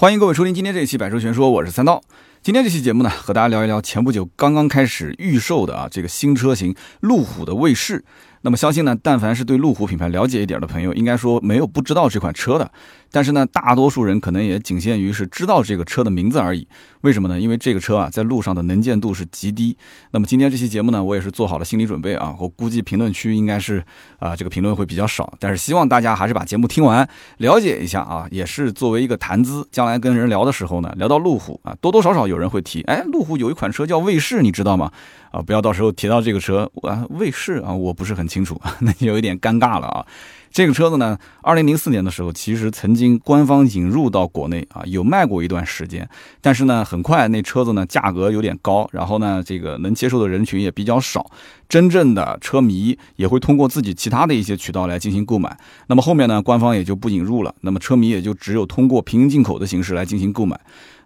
欢迎各位收听今天这一期《百车全说》，我是三刀。今天这期节目呢，和大家聊一聊前不久刚刚开始预售的啊这个新车型路虎的卫士。那么相信呢，但凡是对路虎品牌了解一点的朋友，应该说没有不知道这款车的。但是呢，大多数人可能也仅限于是知道这个车的名字而已。为什么呢？因为这个车啊，在路上的能见度是极低。那么今天这期节目呢，我也是做好了心理准备啊。我估计评论区应该是啊，这个评论会比较少。但是希望大家还是把节目听完，了解一下啊，也是作为一个谈资。将来跟人聊的时候呢，聊到路虎啊，多多少少有人会提，哎，路虎有一款车叫卫士，你知道吗？啊，不要到时候提到这个车啊，卫士啊，我不是很清楚，那就有一点尴尬了啊。这个车子呢，二零零四年的时候，其实曾经官方引入到国内啊，有卖过一段时间。但是呢，很快那车子呢价格有点高，然后呢，这个能接受的人群也比较少，真正的车迷也会通过自己其他的一些渠道来进行购买。那么后面呢，官方也就不引入了，那么车迷也就只有通过平行进口的形式来进行购买。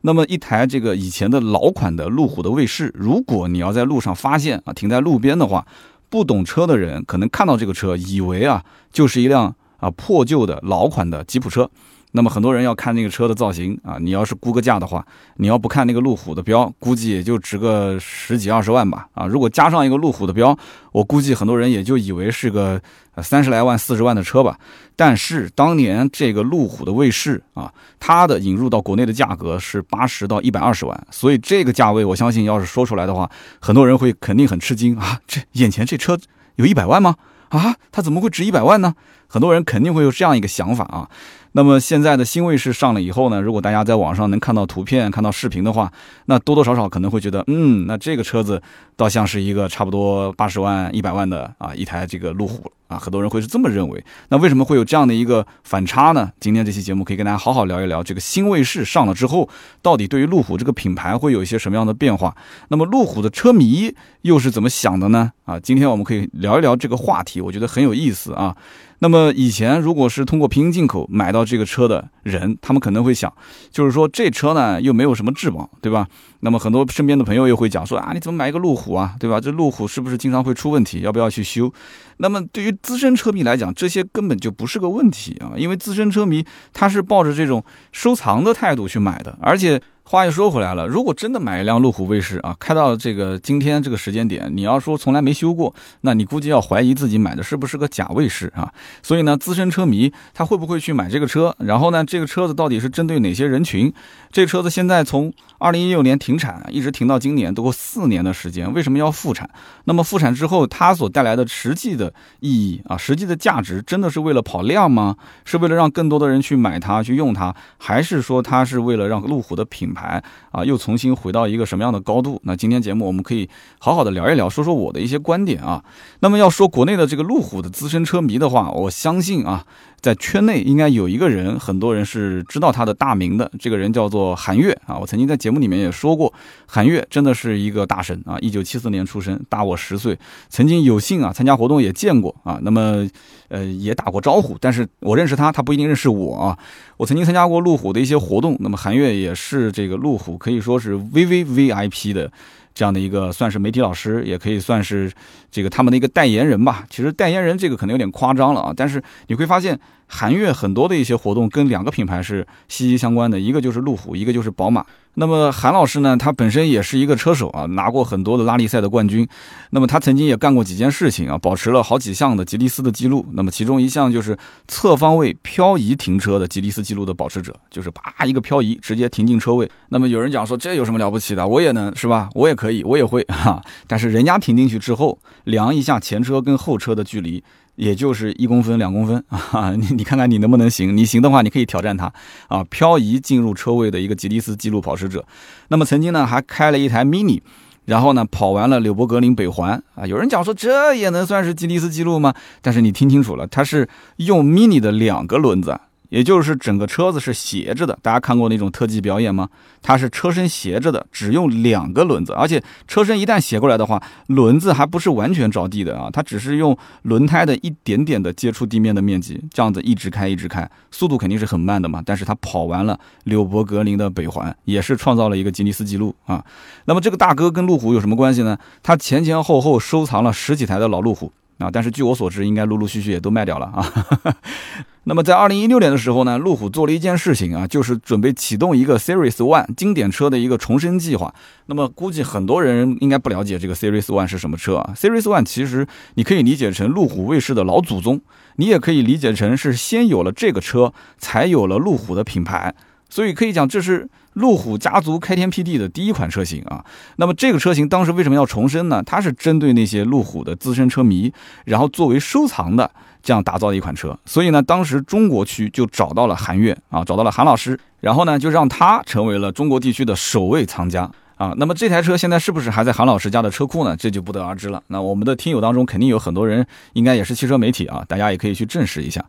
那么一台这个以前的老款的路虎的卫士，如果你要在路上发现啊，停在路边的话。不懂车的人可能看到这个车，以为啊就是一辆啊破旧的老款的吉普车。那么很多人要看那个车的造型啊，你要是估个价的话，你要不看那个路虎的标，估计也就值个十几二十万吧。啊，如果加上一个路虎的标，我估计很多人也就以为是个三十来万、四十万的车吧。但是当年这个路虎的卫士啊，它的引入到国内的价格是八十到一百二十万，所以这个价位，我相信要是说出来的话，很多人会肯定很吃惊啊，这眼前这车有一百万吗？啊，它怎么会值一百万呢？很多人肯定会有这样一个想法啊。那么现在的新卫士上了以后呢，如果大家在网上能看到图片、看到视频的话，那多多少少可能会觉得，嗯，那这个车子倒像是一个差不多八十万、一百万的啊一台这个路虎啊，很多人会是这么认为。那为什么会有这样的一个反差呢？今天这期节目可以跟大家好好聊一聊，这个新卫士上了之后，到底对于路虎这个品牌会有一些什么样的变化？那么路虎的车迷又是怎么想的呢？啊，今天我们可以聊一聊这个话题，我觉得很有意思啊。那么以前如果是通过平行进口买到这个车的人，他们可能会想，就是说这车呢又没有什么质保，对吧？那么很多身边的朋友又会讲说啊，你怎么买一个路虎啊，对吧？这路虎是不是经常会出问题？要不要去修？那么对于资深车迷来讲，这些根本就不是个问题啊，因为资深车迷他是抱着这种收藏的态度去买的，而且。话又说回来了，如果真的买一辆路虎卫士啊，开到这个今天这个时间点，你要说从来没修过，那你估计要怀疑自己买的是不是个假卫士啊。所以呢，资深车迷他会不会去买这个车？然后呢，这个车子到底是针对哪些人群？这个车子现在从二零一六年停产，一直停到今年，都过四年的时间，为什么要复产？那么复产之后，它所带来的实际的意义啊，实际的价值，真的是为了跑量吗？是为了让更多的人去买它、去用它，还是说它是为了让路虎的品牌啊，又重新回到一个什么样的高度？那今天节目我们可以好好的聊一聊，说说我的一些观点啊。那么要说国内的这个路虎的资深车迷的话，我相信啊，在圈内应该有一个人，很多人是知道他的大名的，这个人叫做韩月啊。我曾经在节目里面也说过，韩月真的是一个大神啊，一九七四年出生，大我十岁，曾经有幸啊参加活动也见过啊，那么呃也打过招呼，但是我认识他，他不一定认识我啊。我曾经参加过路虎的一些活动，那么韩月也是这个路虎可以说是 VVVIP 的这样的一个，算是媒体老师，也可以算是这个他们的一个代言人吧。其实代言人这个可能有点夸张了啊，但是你会发现韩越很多的一些活动跟两个品牌是息息相关的，一个就是路虎，一个就是宝马。那么韩老师呢，他本身也是一个车手啊，拿过很多的拉力赛的冠军。那么他曾经也干过几件事情啊，保持了好几项的吉利斯的记录。那么其中一项就是侧方位漂移停车的吉利斯记录的保持者，就是啪一个漂移直接停进车位。那么有人讲说这有什么了不起的？我也能是吧？我也可以，我也会哈。但是人家停进去之后，量一下前车跟后车的距离。也就是一公分、两公分 啊，你你看看你能不能行？你行的话，你可以挑战它啊，漂移进入车位的一个吉尼斯纪录跑持者。那么曾经呢，还开了一台 mini，然后呢，跑完了柳伯格林北环啊。有人讲说这也能算是吉尼斯纪录吗？但是你听清楚了，它是用 mini 的两个轮子。也就是整个车子是斜着的，大家看过那种特技表演吗？它是车身斜着的，只用两个轮子，而且车身一旦斜过来的话，轮子还不是完全着地的啊，它只是用轮胎的一点点的接触地面的面积，这样子一直开一直开，速度肯定是很慢的嘛。但是它跑完了柳伯格林的北环，也是创造了一个吉尼斯纪录啊。那么这个大哥跟路虎有什么关系呢？他前前后后收藏了十几台的老路虎。啊，但是据我所知，应该陆陆续续也都卖掉了啊。那么在二零一六年的时候呢，路虎做了一件事情啊，就是准备启动一个 Series One 经典车的一个重生计划。那么估计很多人应该不了解这个 Series One 是什么车啊？Series One 其实你可以理解成路虎卫士的老祖宗，你也可以理解成是先有了这个车，才有了路虎的品牌。所以可以讲，这是路虎家族开天辟地的第一款车型啊。那么这个车型当时为什么要重申呢？它是针对那些路虎的资深车迷，然后作为收藏的这样打造的一款车。所以呢，当时中国区就找到了韩越啊，找到了韩老师，然后呢，就让他成为了中国地区的首位藏家。啊，那么这台车现在是不是还在韩老师家的车库呢？这就不得而知了。那我们的听友当中肯定有很多人，应该也是汽车媒体啊，大家也可以去证实一下。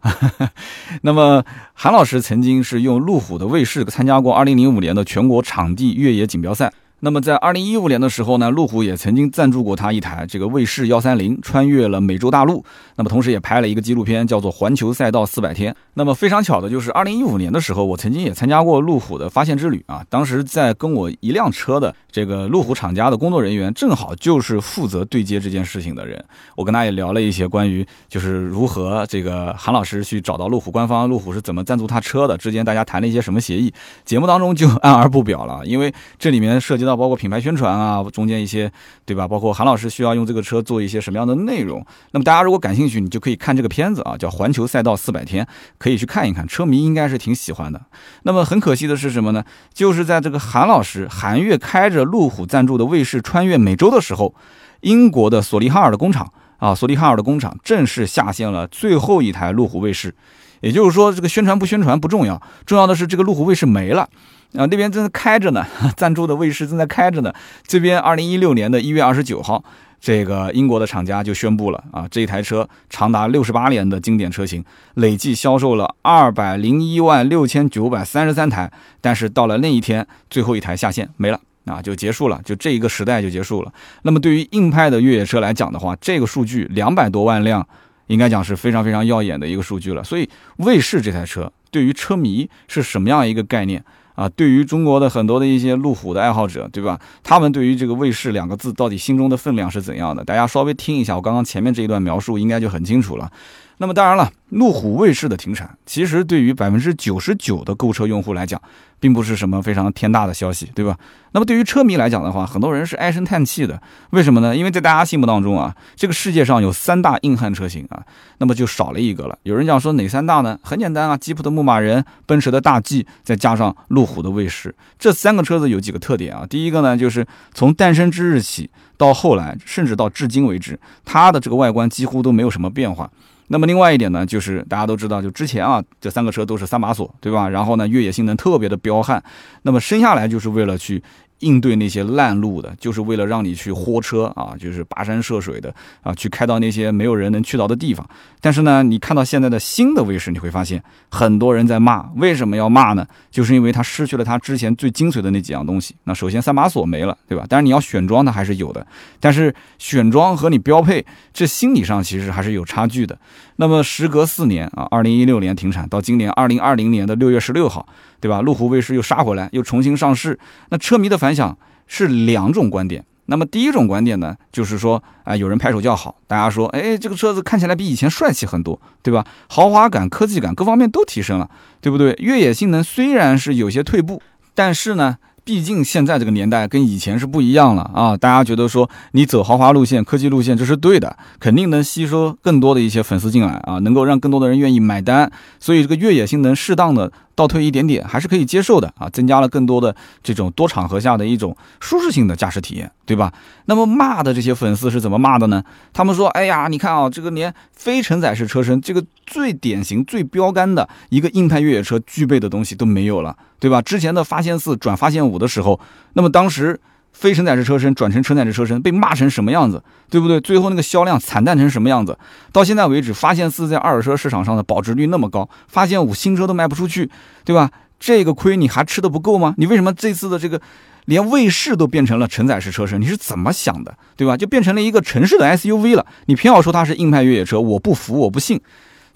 那么韩老师曾经是用路虎的卫士参加过2005年的全国场地越野锦标赛。那么在二零一五年的时候呢，路虎也曾经赞助过他一台这个卫士幺三零，穿越了美洲大陆。那么同时也拍了一个纪录片，叫做《环球赛道四百天》。那么非常巧的就是二零一五年的时候，我曾经也参加过路虎的发现之旅啊。当时在跟我一辆车的这个路虎厂家的工作人员，正好就是负责对接这件事情的人。我跟他也聊了一些关于就是如何这个韩老师去找到路虎官方，路虎是怎么赞助他车的，之间大家谈了一些什么协议。节目当中就 按而不表了，因为这里面涉及到。包括品牌宣传啊，中间一些，对吧？包括韩老师需要用这个车做一些什么样的内容？那么大家如果感兴趣，你就可以看这个片子啊，叫《环球赛道四百天》，可以去看一看。车迷应该是挺喜欢的。那么很可惜的是什么呢？就是在这个韩老师韩越开着路虎赞助的卫士穿越美洲的时候，英国的索利哈尔的工厂啊，索利哈尔的工厂正式下线了最后一台路虎卫士。也就是说，这个宣传不宣传不重要，重要的是这个路虎卫士没了。啊，那边正在开着呢，赞助的卫士正在开着呢。这边二零一六年的一月二十九号，这个英国的厂家就宣布了啊，这一台车长达六十八年的经典车型，累计销售了二百零一万六千九百三十三台。但是到了那一天，最后一台下线没了啊，就结束了，就这一个时代就结束了。那么对于硬派的越野车来讲的话，这个数据两百多万辆，应该讲是非常非常耀眼的一个数据了。所以卫士这台车对于车迷是什么样一个概念？啊，对于中国的很多的一些路虎的爱好者，对吧？他们对于这个卫士两个字到底心中的分量是怎样的？大家稍微听一下我刚刚前面这一段描述，应该就很清楚了。那么当然了，路虎卫士的停产，其实对于百分之九十九的购车用户来讲，并不是什么非常天大的消息，对吧？那么对于车迷来讲的话，很多人是唉声叹气的。为什么呢？因为在大家心目当中啊，这个世界上有三大硬汉车型啊，那么就少了一个了。有人讲说哪三大呢？很简单啊，吉普的牧马人、奔驰的大 G，再加上路虎的卫士，这三个车子有几个特点啊？第一个呢，就是从诞生之日起到后来，甚至到至今为止，它的这个外观几乎都没有什么变化。那么另外一点呢，就是大家都知道，就之前啊，这三个车都是三把锁，对吧？然后呢，越野性能特别的彪悍，那么生下来就是为了去。应对那些烂路的，就是为了让你去豁车啊，就是跋山涉水的啊，去开到那些没有人能去到的地方。但是呢，你看到现在的新的卫士，你会发现很多人在骂，为什么要骂呢？就是因为它失去了它之前最精髓的那几样东西。那首先三把锁没了，对吧？但是你要选装它还是有的，但是选装和你标配，这心理上其实还是有差距的。那么时隔四年啊，二零一六年停产，到今年二零二零年的六月十六号。对吧？路虎卫士又杀回来，又重新上市。那车迷的反响是两种观点。那么第一种观点呢，就是说，啊，有人拍手叫好，大家说，哎，这个车子看起来比以前帅气很多，对吧？豪华感、科技感各方面都提升了，对不对？越野性能虽然是有些退步，但是呢。毕竟现在这个年代跟以前是不一样了啊！大家觉得说你走豪华路线、科技路线这是对的，肯定能吸收更多的一些粉丝进来啊，能够让更多的人愿意买单。所以这个越野性能适当的倒退一点点还是可以接受的啊，增加了更多的这种多场合下的一种舒适性的驾驶体验，对吧？那么骂的这些粉丝是怎么骂的呢？他们说：“哎呀，你看啊，这个连非承载式车身这个最典型、最标杆的一个硬派越野车具备的东西都没有了。”对吧？之前的发现四转发现五的时候，那么当时非承载式车身转成承载式车身被骂成什么样子，对不对？最后那个销量惨淡成什么样子？到现在为止，发现四在二手车市场上的保值率那么高，发现五新车都卖不出去，对吧？这个亏你还吃的不够吗？你为什么这次的这个连卫士都变成了承载式车身？你是怎么想的，对吧？就变成了一个城市的 SUV 了，你偏要说它是硬派越野车，我不服，我不信。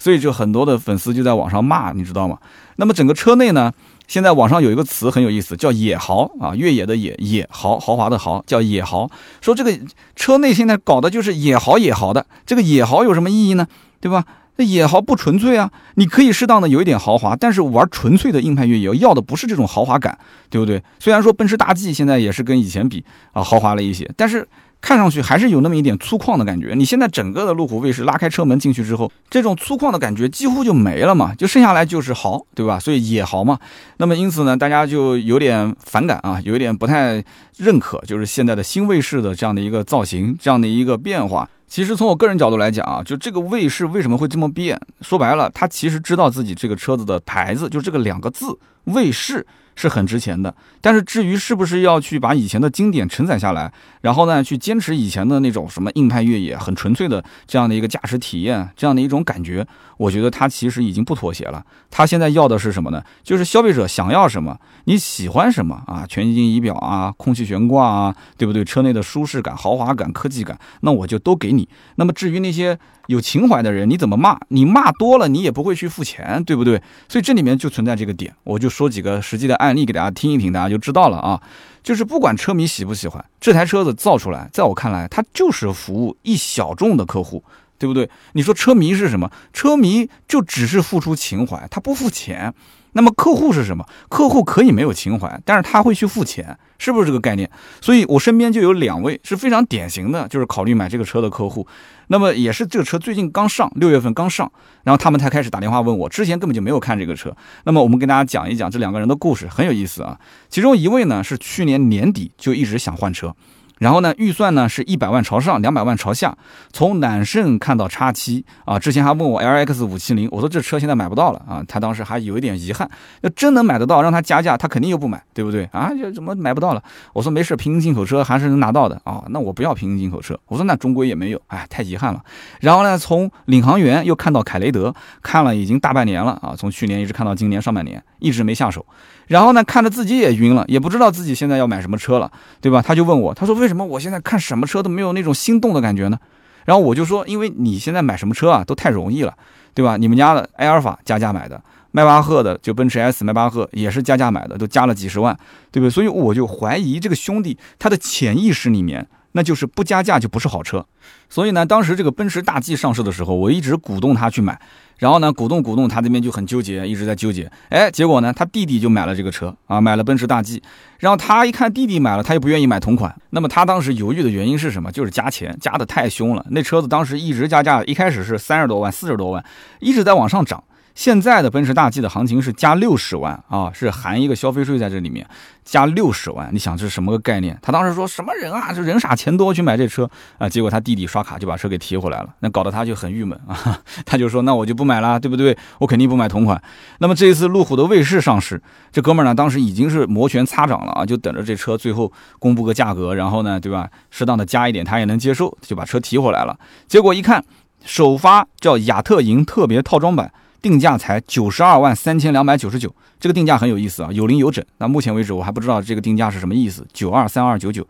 所以就很多的粉丝就在网上骂，你知道吗？那么整个车内呢？现在网上有一个词很有意思，叫野豪啊，越野的野，野豪豪华的豪，叫野豪。说这个车内现在搞的就是野豪野豪的，这个野豪有什么意义呢？对吧？那野豪不纯粹啊，你可以适当的有一点豪华，但是玩纯粹的硬派越野要的不是这种豪华感，对不对？虽然说奔驰大 G 现在也是跟以前比啊豪华了一些，但是。看上去还是有那么一点粗犷的感觉。你现在整个的路虎卫士拉开车门进去之后，这种粗犷的感觉几乎就没了嘛，就剩下来就是豪，对吧？所以野豪嘛。那么因此呢，大家就有点反感啊，有一点不太认可，就是现在的新卫士的这样的一个造型，这样的一个变化。其实从我个人角度来讲啊，就这个卫士为什么会这么变？说白了，他其实知道自己这个车子的牌子，就这个两个字“卫士”。是很值钱的，但是至于是不是要去把以前的经典承载下来，然后呢，去坚持以前的那种什么硬派越野、很纯粹的这样的一个驾驶体验，这样的一种感觉，我觉得他其实已经不妥协了。他现在要的是什么呢？就是消费者想要什么，你喜欢什么啊？全液晶仪表啊，空气悬挂啊，对不对？车内的舒适感、豪华感、科技感，那我就都给你。那么至于那些。有情怀的人，你怎么骂？你骂多了，你也不会去付钱，对不对？所以这里面就存在这个点，我就说几个实际的案案例给大家听一听，大家就知道了啊。就是不管车迷喜不喜欢这台车子造出来，在我看来，它就是服务一小众的客户，对不对？你说车迷是什么？车迷就只是付出情怀，他不付钱。那么客户是什么？客户可以没有情怀，但是他会去付钱，是不是这个概念？所以我身边就有两位是非常典型的，就是考虑买这个车的客户。那么也是这个车最近刚上，六月份刚上，然后他们才开始打电话问我，之前根本就没有看这个车。那么我们跟大家讲一讲这两个人的故事，很有意思啊。其中一位呢是去年年底就一直想换车。然后呢，预算呢是一百万朝上，两百万朝下。从揽胜看到叉七啊，之前还问我 L X 五七零，我说这车现在买不到了啊。他当时还有一点遗憾，要真能买得到，让他加价，他肯定又不买，对不对啊？就怎么买不到了？我说没事，平行进口车还是能拿到的啊。那我不要平行进口车，我说那中规也没有，哎，太遗憾了。然后呢，从领航员又看到凯雷德，看了已经大半年了啊，从去年一直看到今年上半年，一直没下手。然后呢，看着自己也晕了，也不知道自己现在要买什么车了，对吧？他就问我，他说为什么我现在看什么车都没有那种心动的感觉呢？然后我就说，因为你现在买什么车啊，都太容易了，对吧？你们家的埃尔法加价买的，迈巴赫的就奔驰 S 迈巴赫也是加价买的，都加了几十万，对不对？所以我就怀疑这个兄弟他的潜意识里面，那就是不加价就不是好车。所以呢，当时这个奔驰大 G 上市的时候，我一直鼓动他去买。然后呢，鼓动鼓动，他这边就很纠结，一直在纠结。哎，结果呢，他弟弟就买了这个车啊，买了奔驰大 G。然后他一看弟弟买了，他又不愿意买同款。那么他当时犹豫的原因是什么？就是加钱，加的太凶了。那车子当时一直加价，一开始是三十多万、四十多万，一直在往上涨。现在的奔驰大 G 的行情是加六十万啊，是含一个消费税在这里面，加六十万，你想这是什么个概念？他当时说什么人啊，这人傻钱多去买这车啊，结果他弟弟刷卡就把车给提回来了，那搞得他就很郁闷啊，他就说那我就不买了，对不对？我肯定不买同款。那么这一次路虎的卫士上市，这哥们儿呢当时已经是摩拳擦掌了啊，就等着这车最后公布个价格，然后呢，对吧？适当的加一点他也能接受，就把车提回来了。结果一看，首发叫雅特银特别套装版。定价才九十二万三千两百九十九，这个定价很有意思啊，有零有整。那目前为止我还不知道这个定价是什么意思，九二三二九九。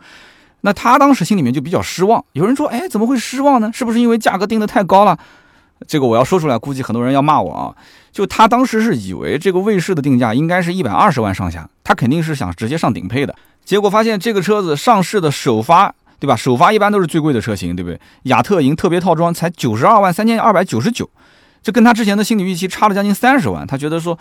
那他当时心里面就比较失望。有人说，哎，怎么会失望呢？是不是因为价格定的太高了？这个我要说出来，估计很多人要骂我啊。就他当时是以为这个卫士的定价应该是一百二十万上下，他肯定是想直接上顶配的。结果发现这个车子上市的首发，对吧？首发一般都是最贵的车型，对不对？雅特银特别套装才九十二万三千二百九十九。这跟他之前的心理预期差了将近三十万，他觉得说，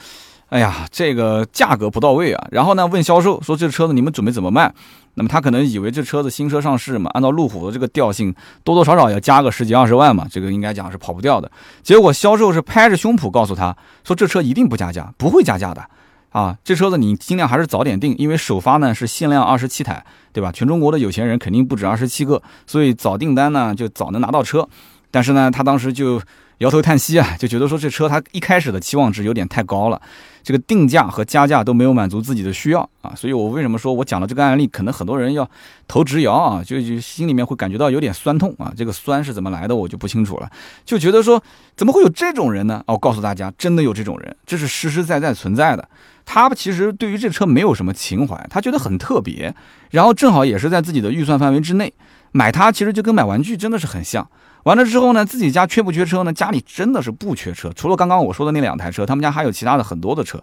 哎呀，这个价格不到位啊。然后呢，问销售说这车子你们准备怎么卖？那么他可能以为这车子新车上市嘛，按照路虎的这个调性，多多少少要加个十几二十万嘛，这个应该讲是跑不掉的。结果销售是拍着胸脯告诉他说，这车一定不加价，不会加价的啊。这车子你尽量还是早点定，因为首发呢是限量二十七台，对吧？全中国的有钱人肯定不止二十七个，所以早订单呢就早能拿到车。但是呢，他当时就。摇头叹息啊，就觉得说这车他一开始的期望值有点太高了，这个定价和加价都没有满足自己的需要啊，所以我为什么说我讲的这个案例，可能很多人要投直摇啊，就就心里面会感觉到有点酸痛啊，这个酸是怎么来的我就不清楚了，就觉得说怎么会有这种人呢？哦，告诉大家，真的有这种人，这是实实在在存在的。他其实对于这车没有什么情怀，他觉得很特别，然后正好也是在自己的预算范围之内，买它其实就跟买玩具真的是很像。完了之后呢，自己家缺不缺车呢？家里真的是不缺车，除了刚刚我说的那两台车，他们家还有其他的很多的车，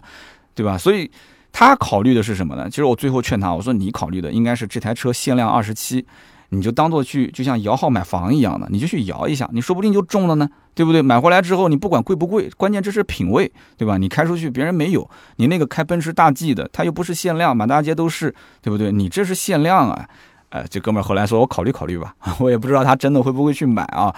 对吧？所以。他考虑的是什么呢？其实我最后劝他，我说你考虑的应该是这台车限量二十七，你就当做去就像摇号买房一样的，你就去摇一下，你说不定就中了呢，对不对？买回来之后，你不管贵不贵，关键这是品味，对吧？你开出去别人没有，你那个开奔驰大 G 的，他又不是限量，满大街都是，对不对？你这是限量啊！哎，这哥们儿后来说我考虑考虑吧，我也不知道他真的会不会去买啊。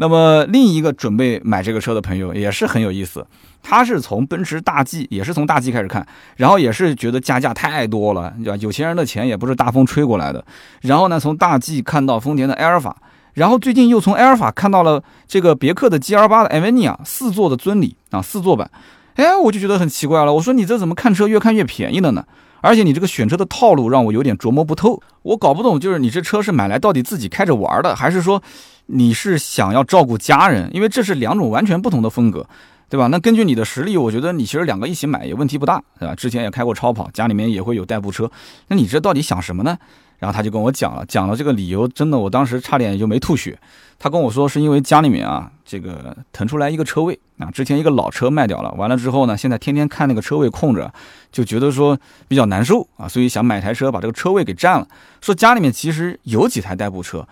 那么另一个准备买这个车的朋友也是很有意思，他是从奔驰大 G，也是从大 G 开始看，然后也是觉得加价太多了，对吧？有钱人的钱也不是大风吹过来的。然后呢，从大 G 看到丰田的埃尔法，然后最近又从埃尔法看到了这个别克的 GL 八的 a v e n i a 四座的尊礼啊，四座版。哎，我就觉得很奇怪了，我说你这怎么看车越看越便宜了呢？而且你这个选车的套路让我有点琢磨不透，我搞不懂，就是你这车是买来到底自己开着玩的，还是说？你是想要照顾家人，因为这是两种完全不同的风格，对吧？那根据你的实力，我觉得你其实两个一起买也问题不大，对吧？之前也开过超跑，家里面也会有代步车，那你这到底想什么呢？然后他就跟我讲了，讲了这个理由，真的我当时差点就没吐血。他跟我说是因为家里面啊，这个腾出来一个车位啊，之前一个老车卖掉了，完了之后呢，现在天天看那个车位空着，就觉得说比较难受啊，所以想买台车把这个车位给占了。说家里面其实有几台代步车。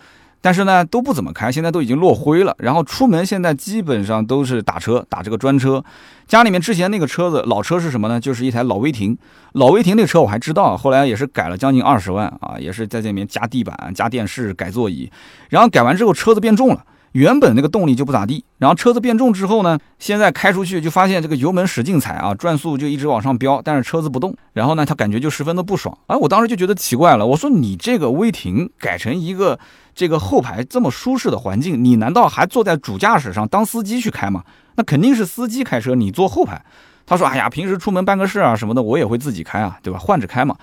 但是呢，都不怎么开，现在都已经落灰了。然后出门现在基本上都是打车，打这个专车。家里面之前那个车子老车是什么呢？就是一台老威霆。老威霆那车我还知道，后来也是改了将近二十万啊，也是在这里面加地板、加电视、改座椅。然后改完之后车子变重了，原本那个动力就不咋地。然后车子变重之后呢，现在开出去就发现这个油门使劲踩啊，转速就一直往上飙，但是车子不动。然后呢，他感觉就十分的不爽。哎，我当时就觉得奇怪了，我说你这个威霆改成一个。这个后排这么舒适的环境，你难道还坐在主驾驶上当司机去开吗？那肯定是司机开车，你坐后排。他说：“哎呀，平时出门办个事啊什么的，我也会自己开啊，对吧？换着开嘛。”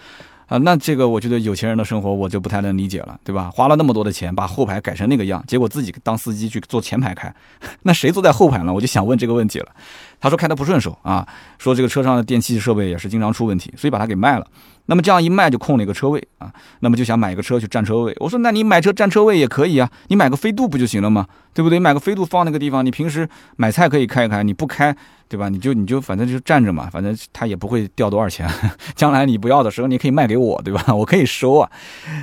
啊，那这个我觉得有钱人的生活我就不太能理解了，对吧？花了那么多的钱把后排改成那个样，结果自己当司机去坐前排开，那谁坐在后排呢？我就想问这个问题了。他说开的不顺手啊，说这个车上的电器设备也是经常出问题，所以把它给卖了。那么这样一卖就空了一个车位啊，那么就想买个车去占车位。我说那你买车占车位也可以啊，你买个飞度不就行了吗？对不对？买个飞度放那个地方，你平时买菜可以开一开，你不开，对吧？你就你就反正就站着嘛，反正他也不会掉多少钱。将来你不要的时候，你可以卖给我，对吧？我可以收啊。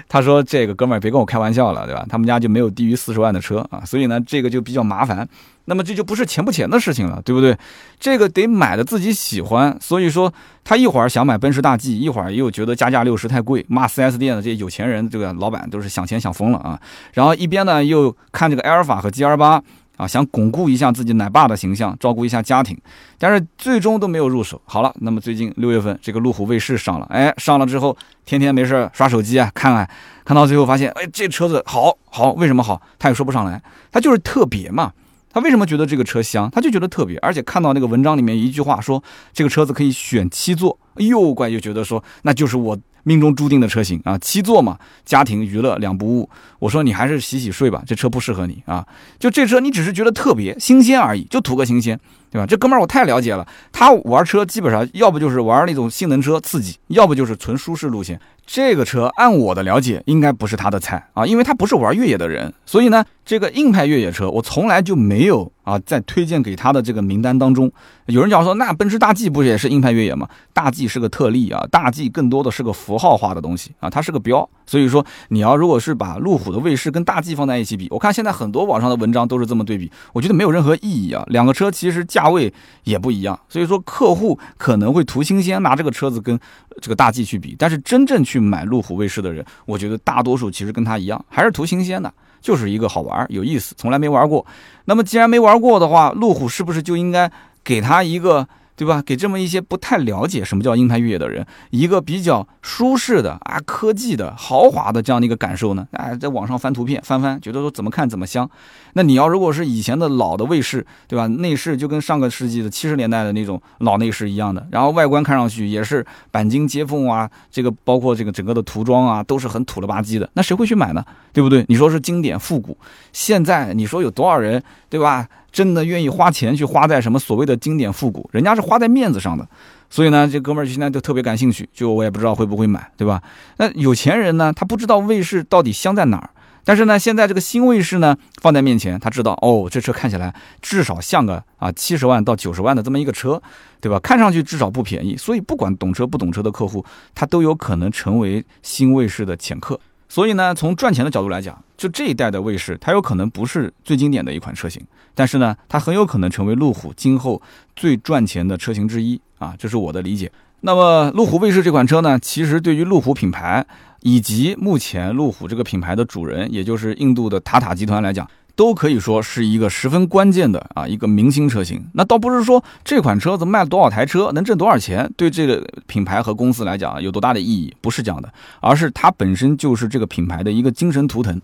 他说这个哥们儿别跟我开玩笑了，对吧？他们家就没有低于四十万的车啊，所以呢这个就比较麻烦。那么这就不是钱不钱的事情了，对不对？这个得买的自己喜欢，所以说他一会儿想买奔驰大 G，一会儿又觉得加价六十太贵，骂 4S 店的这些有钱人，这个老板都是想钱想疯了啊。然后一边呢又看这个埃尔法和 GR 八啊，想巩固一下自己奶爸的形象，照顾一下家庭，但是最终都没有入手。好了，那么最近六月份这个路虎卫士上了，哎，上了之后天天没事刷手机啊，看看，看到最后发现，哎，这车子好好，为什么好？他也说不上来，他就是特别嘛。他为什么觉得这个车香？他就觉得特别，而且看到那个文章里面一句话说，这个车子可以选七座，哎呦，怪又觉得说那就是我命中注定的车型啊，七座嘛，家庭娱乐两不误。我说你还是洗洗睡吧，这车不适合你啊。就这车你只是觉得特别新鲜而已，就图个新鲜，对吧？这哥们儿我太了解了，他玩车基本上要不就是玩那种性能车刺激，要不就是纯舒适路线。这个车按我的了解，应该不是他的菜啊，因为他不是玩越野的人，所以呢，这个硬派越野车我从来就没有啊在推荐给他的这个名单当中。有人讲说，那奔驰大 G 不也是硬派越野吗？大 G 是个特例啊，大 G 更多的是个符号化的东西啊，它是个标。所以说，你要如果是把路虎的卫士跟大 G 放在一起比，我看现在很多网上的文章都是这么对比，我觉得没有任何意义啊。两个车其实价价位也不一样，所以说客户可能会图新鲜，拿这个车子跟这个大 G 去比，但是真正去买路虎卫士的人，我觉得大多数其实跟他一样，还是图新鲜的，就是一个好玩有意思，从来没玩过。那么既然没玩过的话，路虎是不是就应该给他一个？对吧？给这么一些不太了解什么叫硬派越野的人，一个比较舒适的啊，科技的豪华的这样的一个感受呢？啊，在网上翻图片翻翻，觉得说怎么看怎么香。那你要如果是以前的老的卫士，对吧？内饰就跟上个世纪的七十年代的那种老内饰一样的，然后外观看上去也是钣金接缝啊，这个包括这个整个的涂装啊，都是很土了吧唧的。那谁会去买呢？对不对？你说是经典复古，现在你说有多少人，对吧？真的愿意花钱去花在什么所谓的经典复古，人家是花在面子上的，所以呢，这哥们儿现在就特别感兴趣，就我也不知道会不会买，对吧？那有钱人呢，他不知道卫士到底香在哪儿，但是呢，现在这个新卫士呢放在面前，他知道哦，这车看起来至少像个啊七十万到九十万的这么一个车，对吧？看上去至少不便宜，所以不管懂车不懂车的客户，他都有可能成为新卫士的潜客。所以呢，从赚钱的角度来讲，就这一代的卫士，它有可能不是最经典的一款车型，但是呢，它很有可能成为路虎今后最赚钱的车型之一啊，这是我的理解。那么，路虎卫士这款车呢，其实对于路虎品牌。以及目前路虎这个品牌的主人，也就是印度的塔塔集团来讲，都可以说是一个十分关键的啊一个明星车型。那倒不是说这款车子卖了多少台车能挣多少钱，对这个品牌和公司来讲有多大的意义，不是这样的，而是它本身就是这个品牌的一个精神图腾。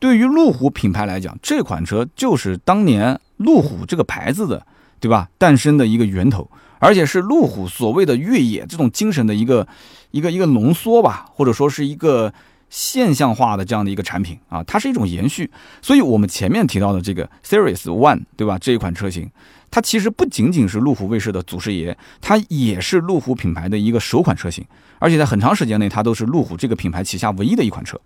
对于路虎品牌来讲，这款车就是当年路虎这个牌子的，对吧？诞生的一个源头。而且是路虎所谓的越野这种精神的一个一个一个浓缩吧，或者说是一个现象化的这样的一个产品啊，它是一种延续。所以，我们前面提到的这个 Series One，对吧？这一款车型，它其实不仅仅是路虎卫士的祖师爷，它也是路虎品牌的一个首款车型。而且在很长时间内，它都是路虎这个品牌旗下唯一的一款车。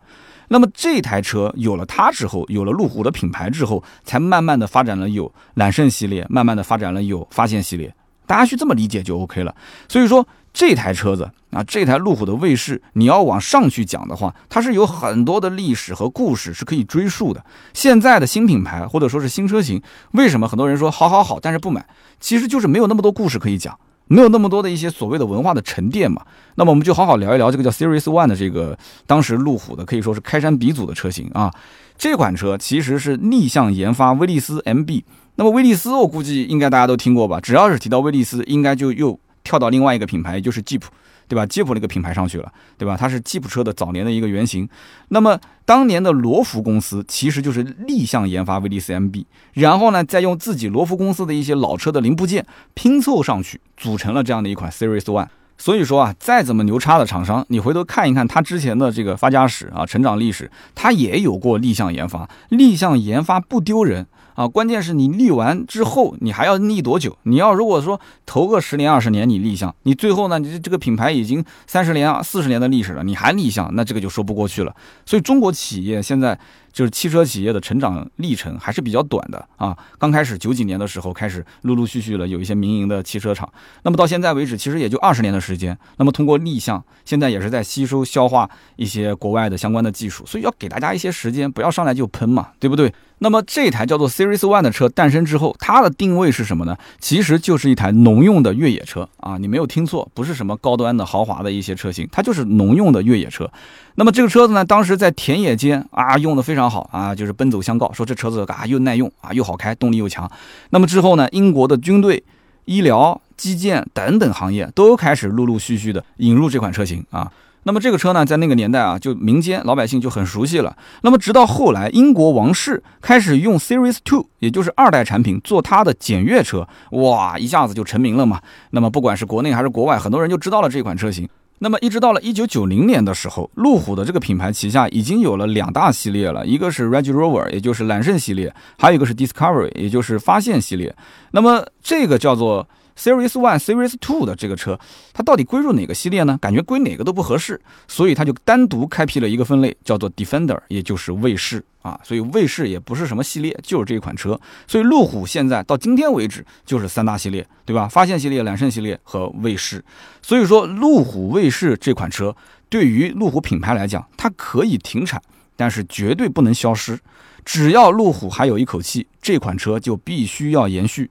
那么这台车有了它之后，有了路虎的品牌之后，才慢慢的发展了有揽胜系列，慢慢的发展了有发现系列。大家去这么理解就 OK 了。所以说这台车子啊，这台路虎的卫士，你要往上去讲的话，它是有很多的历史和故事是可以追溯的。现在的新品牌或者说是新车型，为什么很多人说好好好，但是不买？其实就是没有那么多故事可以讲，没有那么多的一些所谓的文化的沉淀嘛。那么我们就好好聊一聊这个叫 Series One 的这个当时路虎的可以说是开山鼻祖的车型啊。这款车其实是逆向研发威利斯 MB。那么威利斯，我估计应该大家都听过吧？只要是提到威利斯，应该就又跳到另外一个品牌，就是吉普，对吧？吉普那个品牌上去了，对吧？它是吉普车的早年的一个原型。那么当年的罗孚公司其实就是逆向研发威利斯 MB，然后呢，再用自己罗孚公司的一些老车的零部件拼凑上去，组成了这样的一款 Series One。所以说啊，再怎么牛叉的厂商，你回头看一看他之前的这个发家史啊、成长历史，他也有过逆向研发，逆向研发不丢人。啊，关键是你立完之后，你还要立多久？你要如果说投个十年二十年你立项，你最后呢，你这个品牌已经三十年啊四十年的历史了，你还立项，那这个就说不过去了。所以中国企业现在。就是汽车企业的成长历程还是比较短的啊。刚开始九几年的时候开始陆陆续续的有一些民营的汽车厂，那么到现在为止其实也就二十年的时间。那么通过立项，现在也是在吸收消化一些国外的相关的技术，所以要给大家一些时间，不要上来就喷嘛，对不对？那么这台叫做 Series One 的车诞生之后，它的定位是什么呢？其实就是一台农用的越野车啊，你没有听错，不是什么高端的豪华的一些车型，它就是农用的越野车。那么这个车子呢，当时在田野间啊用的非常常好啊，就是奔走相告，说这车子啊又耐用啊又好开，动力又强。那么之后呢，英国的军队、医疗、基建等等行业都开始陆陆续续的引入这款车型啊。那么这个车呢，在那个年代啊，就民间老百姓就很熟悉了。那么直到后来，英国王室开始用 Series Two，也就是二代产品做它的检阅车，哇，一下子就成名了嘛。那么不管是国内还是国外，很多人就知道了这款车型。那么一直到了一九九零年的时候，路虎的这个品牌旗下已经有了两大系列了，一个是 Range Rover，也就是揽胜系列，还有一个是 Discovery，也就是发现系列。那么这个叫做。Series One、Series Two 的这个车，它到底归入哪个系列呢？感觉归哪个都不合适，所以它就单独开辟了一个分类，叫做 Defender，也就是卫士啊。所以卫士也不是什么系列，就是这一款车。所以路虎现在到今天为止就是三大系列，对吧？发现系列、揽胜系列和卫士。所以说，路虎卫士这款车对于路虎品牌来讲，它可以停产，但是绝对不能消失。只要路虎还有一口气，这款车就必须要延续。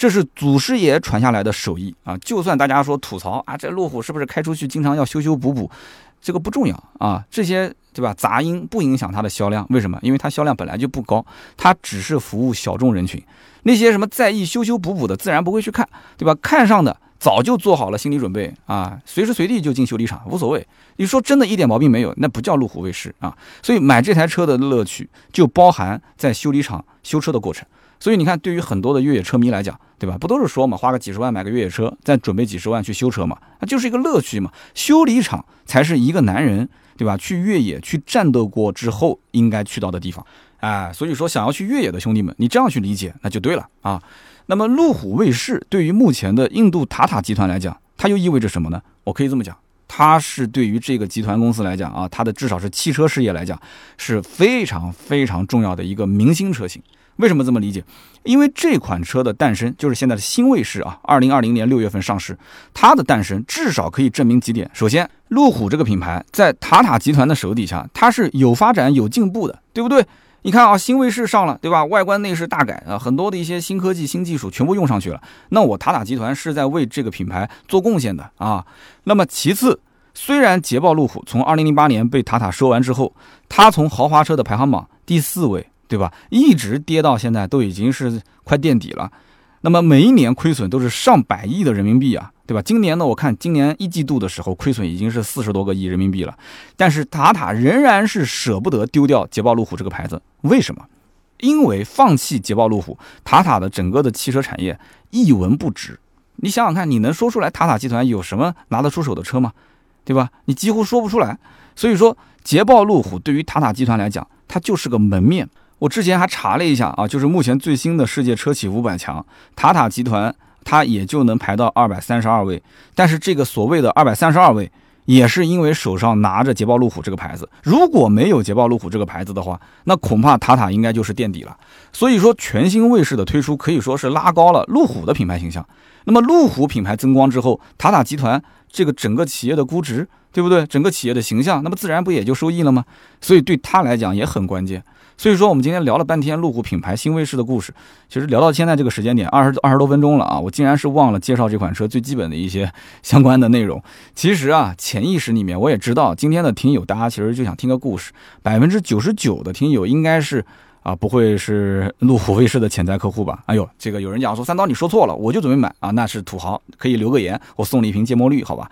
这是祖师爷传下来的手艺啊！就算大家说吐槽啊，这路虎是不是开出去经常要修修补补，这个不重要啊，这些对吧？杂音不影响它的销量，为什么？因为它销量本来就不高，它只是服务小众人群。那些什么在意修修补补的，自然不会去看，对吧？看上的早就做好了心理准备啊，随时随地就进修理厂，无所谓。你说真的一点毛病没有，那不叫路虎卫士啊。所以买这台车的乐趣就包含在修理厂修车的过程。所以你看，对于很多的越野车迷来讲，对吧？不都是说嘛，花个几十万买个越野车，再准备几十万去修车嘛，那就是一个乐趣嘛。修理厂才是一个男人，对吧？去越野、去战斗过之后应该去到的地方，哎，所以说想要去越野的兄弟们，你这样去理解那就对了啊。那么路虎卫士对于目前的印度塔塔集团来讲，它又意味着什么呢？我可以这么讲，它是对于这个集团公司来讲啊，它的至少是汽车事业来讲是非常非常重要的一个明星车型。为什么这么理解？因为这款车的诞生就是现在的新卫士啊，二零二零年六月份上市，它的诞生至少可以证明几点。首先，路虎这个品牌在塔塔集团的手底下，它是有发展有进步的，对不对？你看啊，新卫士上了，对吧？外观内饰大改啊，很多的一些新科技、新技术全部用上去了。那我塔塔集团是在为这个品牌做贡献的啊。那么其次，虽然捷豹路虎从二零零八年被塔塔收完之后，它从豪华车的排行榜第四位。对吧？一直跌到现在都已经是快垫底了，那么每一年亏损都是上百亿的人民币啊，对吧？今年呢，我看今年一季度的时候亏损已经是四十多个亿人民币了，但是塔塔仍然是舍不得丢掉捷豹路虎这个牌子，为什么？因为放弃捷豹路虎，塔塔的整个的汽车产业一文不值。你想想看，你能说出来塔塔集团有什么拿得出手的车吗？对吧？你几乎说不出来。所以说，捷豹路虎对于塔塔集团来讲，它就是个门面。我之前还查了一下啊，就是目前最新的世界车企五百强，塔塔集团它也就能排到二百三十二位。但是这个所谓的二百三十二位，也是因为手上拿着捷豹路虎这个牌子。如果没有捷豹路虎这个牌子的话，那恐怕塔塔应该就是垫底了。所以说，全新卫士的推出可以说是拉高了路虎的品牌形象。那么路虎品牌增光之后，塔塔集团这个整个企业的估值，对不对？整个企业的形象，那么自然不也就收益了吗？所以对他来讲也很关键。所以说，我们今天聊了半天路虎品牌新卫士的故事，其实聊到现在这个时间点，二十二十多分钟了啊，我竟然是忘了介绍这款车最基本的一些相关的内容。其实啊，潜意识里面我也知道，今天的听友大家其实就想听个故事，百分之九十九的听友应该是啊，不会是路虎卫士的潜在客户吧？哎呦，这个有人讲说三刀你说错了，我就准备买啊，那是土豪，可以留个言，我送你一瓶芥末绿，好吧？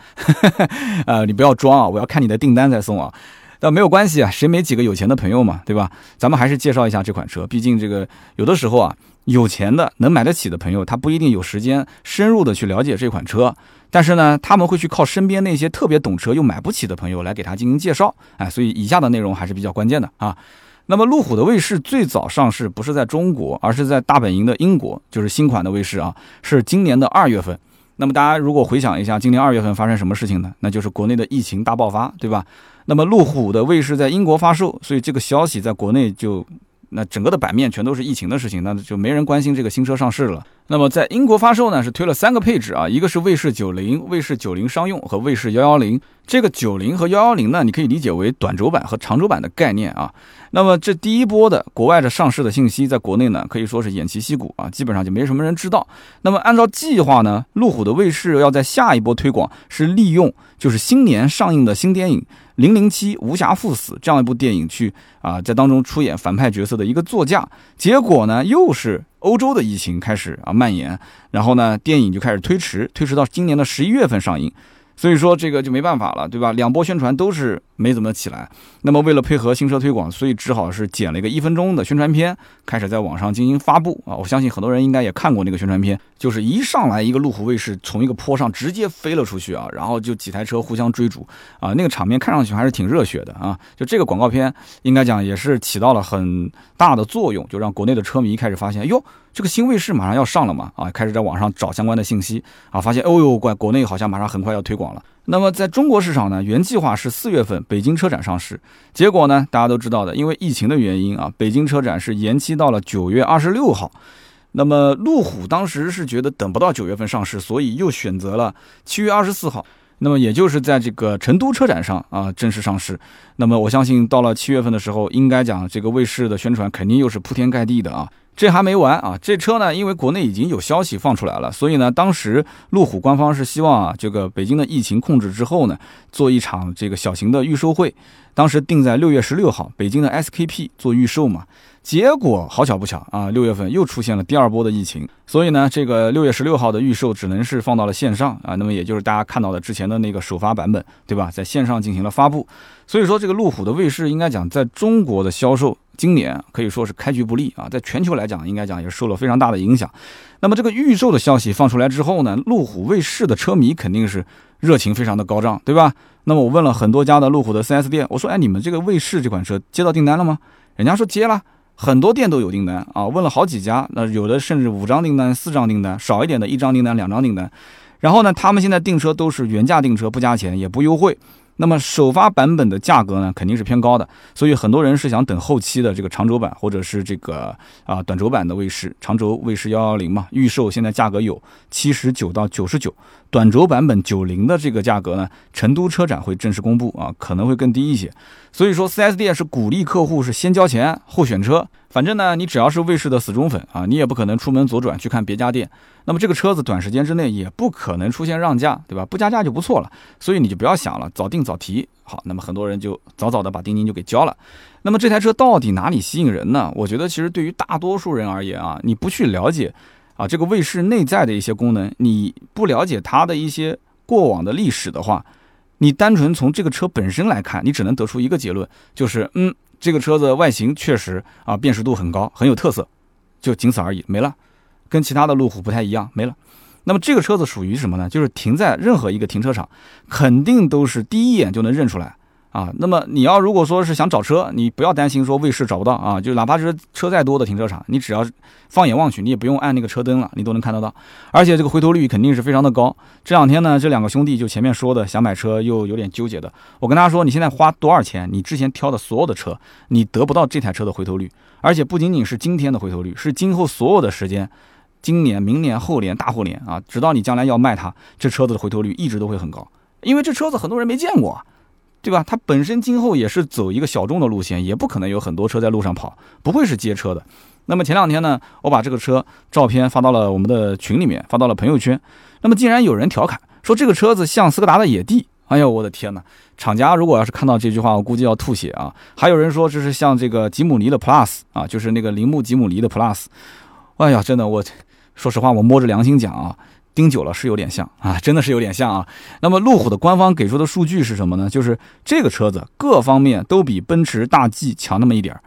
呃，你不要装啊，我要看你的订单再送啊。但没有关系啊，谁没几个有钱的朋友嘛，对吧？咱们还是介绍一下这款车，毕竟这个有的时候啊，有钱的能买得起的朋友，他不一定有时间深入的去了解这款车，但是呢，他们会去靠身边那些特别懂车又买不起的朋友来给他进行介绍，哎，所以以下的内容还是比较关键的啊。那么路虎的卫士最早上市不是在中国，而是在大本营的英国，就是新款的卫士啊，是今年的二月份。那么大家如果回想一下，今年二月份发生什么事情呢？那就是国内的疫情大爆发，对吧？那么路虎的卫士在英国发售，所以这个消息在国内就。那整个的版面全都是疫情的事情，那就没人关心这个新车上市了。那么在英国发售呢，是推了三个配置啊，一个是卫士九零、卫士九零商用和卫士幺幺零。这个九零和幺幺零呢，你可以理解为短轴版和长轴版的概念啊。那么这第一波的国外的上市的信息，在国内呢可以说是偃旗息鼓啊，基本上就没什么人知道。那么按照计划呢，路虎的卫士要在下一波推广是利用就是新年上映的新电影。零零七无暇赴死这样一部电影去啊，在当中出演反派角色的一个座驾，结果呢又是欧洲的疫情开始啊蔓延，然后呢电影就开始推迟，推迟到今年的十一月份上映。所以说这个就没办法了，对吧？两波宣传都是没怎么起来。那么为了配合新车推广，所以只好是剪了一个一分钟的宣传片，开始在网上进行发布啊。我相信很多人应该也看过那个宣传片，就是一上来一个路虎卫士从一个坡上直接飞了出去啊，然后就几台车互相追逐啊，那个场面看上去还是挺热血的啊。就这个广告片，应该讲也是起到了很大的作用，就让国内的车迷开始发现，哟。这个新卫士马上要上了嘛？啊，开始在网上找相关的信息啊，发现哦呦，怪国内好像马上很快要推广了。那么在中国市场呢，原计划是四月份北京车展上市，结果呢，大家都知道的，因为疫情的原因啊，北京车展是延期到了九月二十六号。那么路虎当时是觉得等不到九月份上市，所以又选择了七月二十四号。那么也就是在这个成都车展上啊正式上市。那么我相信到了七月份的时候，应该讲这个卫士的宣传肯定又是铺天盖地的啊。这还没完啊！这车呢，因为国内已经有消息放出来了，所以呢，当时路虎官方是希望啊，这个北京的疫情控制之后呢，做一场这个小型的预售会。当时定在六月十六号，北京的 SKP 做预售嘛。结果好巧不巧啊，六月份又出现了第二波的疫情，所以呢，这个六月十六号的预售只能是放到了线上啊。那么也就是大家看到的之前的那个首发版本，对吧？在线上进行了发布。所以说，这个路虎的卫士应该讲在中国的销售。今年可以说是开局不利啊，在全球来讲，应该讲也受了非常大的影响。那么这个预售的消息放出来之后呢，路虎卫士的车迷肯定是热情非常的高涨，对吧？那么我问了很多家的路虎的 4S 店，我说，哎，你们这个卫士这款车接到订单了吗？人家说接了，很多店都有订单啊。问了好几家，那有的甚至五张订单、四张订单，少一点的一张订单、两张订单。然后呢，他们现在订车都是原价订车，不加钱，也不优惠。那么首发版本的价格呢，肯定是偏高的，所以很多人是想等后期的这个长轴版或者是这个啊短轴版的卫士，长轴卫士幺幺零嘛，预售现在价格有七十九到九十九，短轴版本九零的这个价格呢，成都车展会正式公布啊，可能会更低一些。所以说，4S 店是鼓励客户是先交钱后选车。反正呢，你只要是卫士的死忠粉啊，你也不可能出门左转去看别家店。那么这个车子短时间之内也不可能出现让价，对吧？不加价就不错了。所以你就不要想了，早定早提。好，那么很多人就早早的把定金就给交了。那么这台车到底哪里吸引人呢？我觉得其实对于大多数人而言啊，你不去了解啊这个卫士内在的一些功能，你不了解它的一些过往的历史的话，你单纯从这个车本身来看，你只能得出一个结论，就是嗯。这个车子外形确实啊，辨识度很高，很有特色，就仅此而已，没了，跟其他的路虎不太一样，没了。那么这个车子属于什么呢？就是停在任何一个停车场，肯定都是第一眼就能认出来。啊，那么你要如果说是想找车，你不要担心说卫士找不到啊，就哪怕是车再多的停车场，你只要放眼望去，你也不用按那个车灯了，你都能看得到。而且这个回头率肯定是非常的高。这两天呢，这两个兄弟就前面说的想买车又有点纠结的，我跟他说，你现在花多少钱，你之前挑的所有的车，你得不到这台车的回头率，而且不仅仅是今天的回头率，是今后所有的时间，今年、明年、后年、大后年啊，直到你将来要卖它，这车子的回头率一直都会很高，因为这车子很多人没见过。对吧？它本身今后也是走一个小众的路线，也不可能有很多车在路上跑，不会是街车的。那么前两天呢，我把这个车照片发到了我们的群里面，发到了朋友圈。那么竟然有人调侃说这个车子像斯柯达的野地。哎呦，我的天哪！厂家如果要是看到这句话，我估计要吐血啊。还有人说这是像这个吉姆尼的 Plus 啊，就是那个铃木吉姆尼的 Plus。哎呀，真的，我说实话，我摸着良心讲啊。盯久了是有点像啊，真的是有点像啊。那么路虎的官方给出的数据是什么呢？就是这个车子各方面都比奔驰大 G 强那么一点儿。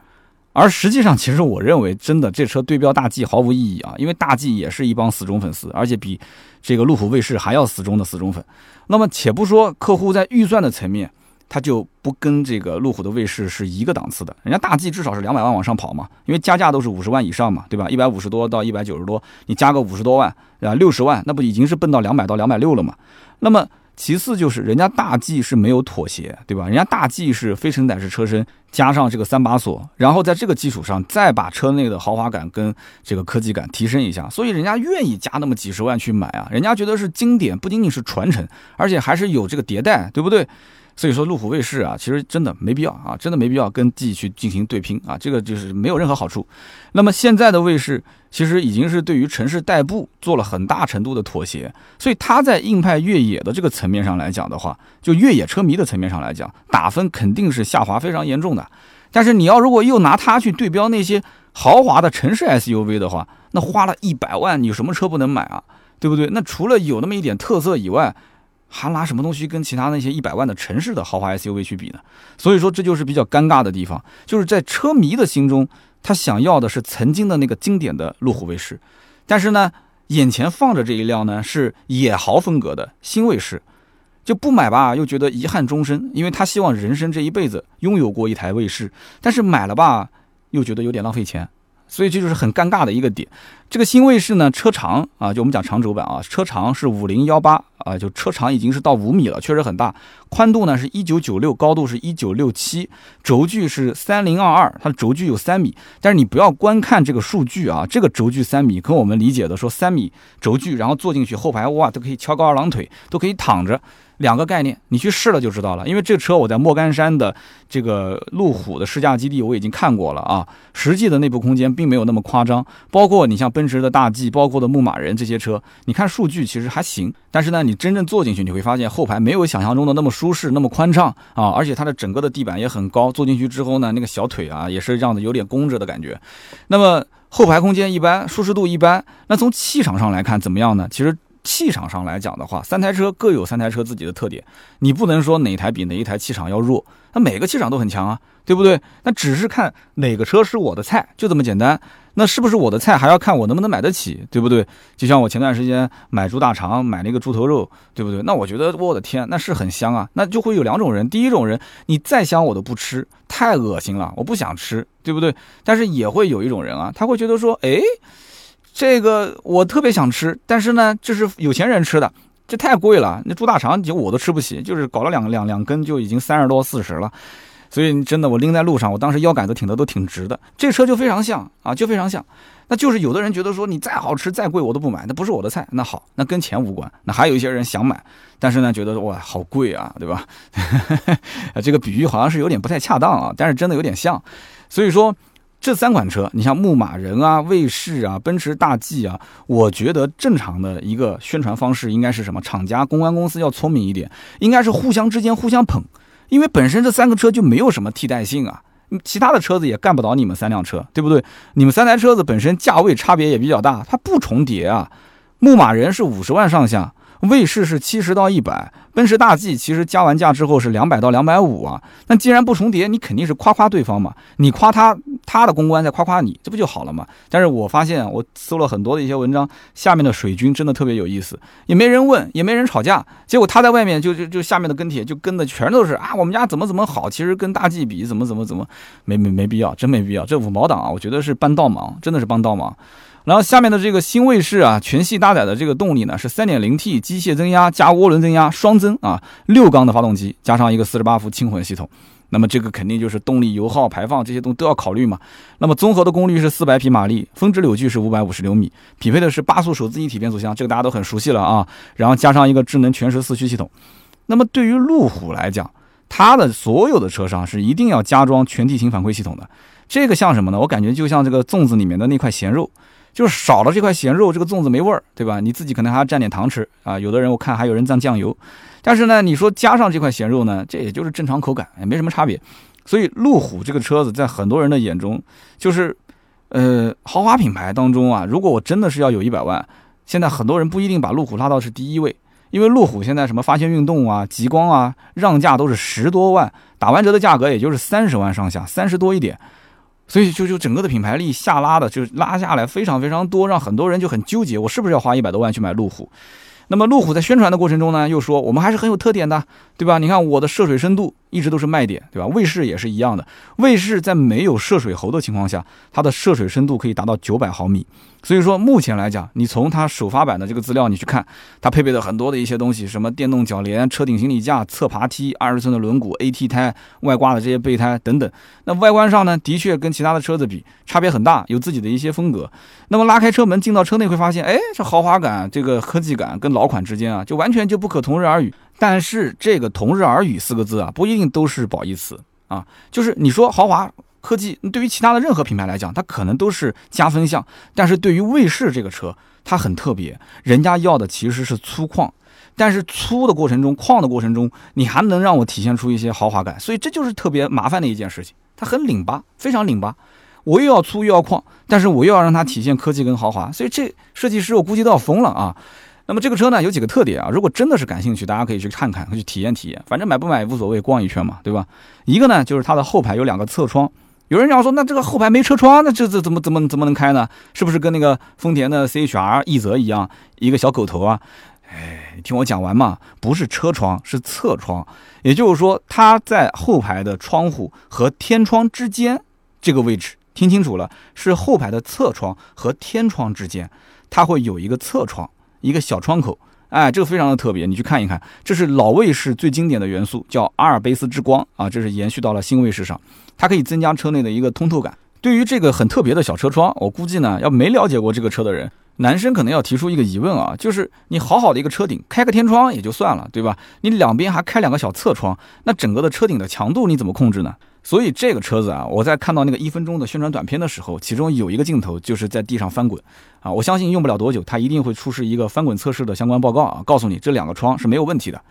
而实际上，其实我认为真的这车对标大 G 毫无意义啊，因为大 G 也是一帮死忠粉丝，而且比这个路虎卫士还要死忠的死忠粉。那么且不说客户在预算的层面。它就不跟这个路虎的卫士是一个档次的，人家大 G 至少是两百万往上跑嘛，因为加价都是五十万以上嘛，对吧？一百五十多到一百九十多，你加个五十多万啊，六十万，那不已经是奔到两百到两百六了嘛？那么其次就是人家大 G 是没有妥协，对吧？人家大 G 是非承载式车身加上这个三把锁，然后在这个基础上再把车内的豪华感跟这个科技感提升一下，所以人家愿意加那么几十万去买啊，人家觉得是经典，不仅仅是传承，而且还是有这个迭代，对不对？所以说，路虎卫士啊，其实真的没必要啊，真的没必要跟 G 去进行对拼啊，这个就是没有任何好处。那么现在的卫士其实已经是对于城市代步做了很大程度的妥协，所以它在硬派越野的这个层面上来讲的话，就越野车迷的层面上来讲，打分肯定是下滑非常严重的。但是你要如果又拿它去对标那些豪华的城市 SUV 的话，那花了一百万，你什么车不能买啊？对不对？那除了有那么一点特色以外，还拿什么东西跟其他那些一百万的城市的豪华 SUV 去比呢？所以说这就是比较尴尬的地方，就是在车迷的心中，他想要的是曾经的那个经典的路虎卫士，但是呢，眼前放着这一辆呢是野豪风格的新卫士，就不买吧，又觉得遗憾终身，因为他希望人生这一辈子拥有过一台卫士，但是买了吧，又觉得有点浪费钱。所以这就是很尴尬的一个点。这个新卫士呢，车长啊，就我们讲长轴版啊，车长是五零幺八啊，就车长已经是到五米了，确实很大。宽度呢是一九九六，高度是一九六七，轴距是三零二二，它的轴距有三米。但是你不要观看这个数据啊，这个轴距三米，跟我们理解的说三米轴距，然后坐进去后排哇都可以翘高二郎腿，都可以躺着。两个概念，你去试了就知道了。因为这车我在莫干山的这个路虎的试驾基地我已经看过了啊，实际的内部空间并没有那么夸张。包括你像奔奔驰的大 G，包括的牧马人这些车，你看数据其实还行。但是呢，你真正坐进去，你会发现后排没有想象中的那么舒适、那么宽敞啊，而且它的整个的地板也很高，坐进去之后呢，那个小腿啊也是这样的，有点弓着的感觉。那么后排空间一般，舒适度一般。那从气场上来看怎么样呢？其实。气场上来讲的话，三台车各有三台车自己的特点，你不能说哪台比哪一台气场要弱，那每个气场都很强啊，对不对？那只是看哪个车是我的菜，就这么简单。那是不是我的菜，还要看我能不能买得起，对不对？就像我前段时间买猪大肠，买那个猪头肉，对不对？那我觉得我的天，那是很香啊。那就会有两种人，第一种人，你再香我都不吃，太恶心了，我不想吃，对不对？但是也会有一种人啊，他会觉得说，哎。这个我特别想吃，但是呢，这是有钱人吃的，这太贵了。那猪大肠就我都吃不起，就是搞了两两两根就已经三十多四十了。所以真的，我拎在路上，我当时腰杆子挺的都挺直的。这车就非常像啊，就非常像。那就是有的人觉得说你再好吃再贵我都不买，那不是我的菜。那好，那跟钱无关。那还有一些人想买，但是呢觉得哇好贵啊，对吧？这个比喻好像是有点不太恰当啊，但是真的有点像。所以说这三款车，你像牧马人啊、卫士啊、奔驰大 G 啊，我觉得正常的一个宣传方式应该是什么？厂家公关公司要聪明一点，应该是互相之间互相捧。因为本身这三个车就没有什么替代性啊，其他的车子也干不倒你们三辆车，对不对？你们三台车子本身价位差别也比较大，它不重叠啊。牧马人是五十万上下。卫士是七十到一百，奔驰大 G 其实加完价之后是两百到两百五啊。那既然不重叠，你肯定是夸夸对方嘛，你夸他，他的公关在夸夸你，这不就好了嘛？但是我发现我搜了很多的一些文章，下面的水军真的特别有意思，也没人问，也没人吵架，结果他在外面就就就下面的跟帖就跟的全都是啊，我们家怎么怎么好，其实跟大 G 比怎么怎么怎么，没没没必要，真没必要，这五毛党啊，我觉得是帮倒忙，真的是帮倒忙。然后下面的这个新卫士啊，全系搭载的这个动力呢是 3.0T 机械增压加涡轮增压双增啊，六缸的发动机加上一个48伏轻混系统，那么这个肯定就是动力、油耗、排放这些东西都要考虑嘛。那么综合的功率是400匹马力，峰值扭矩是550牛米，匹配的是八速手自一体变速箱，这个大家都很熟悉了啊。然后加上一个智能全时四驱系统。那么对于路虎来讲，它的所有的车上是一定要加装全地形反馈系统的。这个像什么呢？我感觉就像这个粽子里面的那块咸肉。就是少了这块咸肉，这个粽子没味儿，对吧？你自己可能还要蘸点糖吃啊。有的人我看还有人蘸酱油，但是呢，你说加上这块咸肉呢，这也就是正常口感，也没什么差别。所以路虎这个车子在很多人的眼中，就是呃豪华品牌当中啊。如果我真的是要有一百万，现在很多人不一定把路虎拉到是第一位，因为路虎现在什么发现运动啊、极光啊，让价都是十多万，打完折的价格也就是三十万上下，三十多一点。所以就就整个的品牌力下拉的，就拉下来非常非常多，让很多人就很纠结，我是不是要花一百多万去买路虎？那么路虎在宣传的过程中呢，又说我们还是很有特点的，对吧？你看我的涉水深度一直都是卖点，对吧？卫士也是一样的，卫士在没有涉水喉的情况下，它的涉水深度可以达到九百毫米。所以说，目前来讲，你从它首发版的这个资料你去看，它配备的很多的一些东西，什么电动铰链、车顶行李架、侧爬梯、二十寸的轮毂、AT 胎、外挂的这些备胎等等。那外观上呢，的确跟其他的车子比差别很大，有自己的一些风格。那么拉开车门进到车内会发现，哎，这豪华感、这个科技感跟老款之间啊，就完全就不可同日而语。但是这个“同日而语”四个字啊，不一定都是褒义词啊，就是你说豪华。科技对于其他的任何品牌来讲，它可能都是加分项，但是对于卫士这个车，它很特别，人家要的其实是粗犷，但是粗的过程中，犷的过程中，你还能让我体现出一些豪华感，所以这就是特别麻烦的一件事情，它很拧巴，非常拧巴，我又要粗又要犷，但是我又要让它体现科技跟豪华，所以这设计师我估计都要疯了啊。那么这个车呢有几个特点啊？如果真的是感兴趣，大家可以去看看，去体验体验，反正买不买无所谓，逛一圈嘛，对吧？一个呢就是它的后排有两个侧窗。有人讲说，那这个后排没车窗，那这这怎么怎么怎么能开呢？是不是跟那个丰田的 CHR 奕泽一样，一个小狗头啊？哎，听我讲完嘛，不是车窗，是侧窗。也就是说，它在后排的窗户和天窗之间这个位置，听清楚了，是后排的侧窗和天窗之间，它会有一个侧窗，一个小窗口。哎，这个非常的特别，你去看一看，这是老卫士最经典的元素，叫阿尔卑斯之光啊，这是延续到了新卫士上，它可以增加车内的一个通透感。对于这个很特别的小车窗，我估计呢，要没了解过这个车的人，男生可能要提出一个疑问啊，就是你好好的一个车顶，开个天窗也就算了，对吧？你两边还开两个小侧窗，那整个的车顶的强度你怎么控制呢？所以这个车子啊，我在看到那个一分钟的宣传短片的时候，其中有一个镜头就是在地上翻滚，啊，我相信用不了多久，它一定会出示一个翻滚测试的相关报告啊，告诉你这两个窗是没有问题的。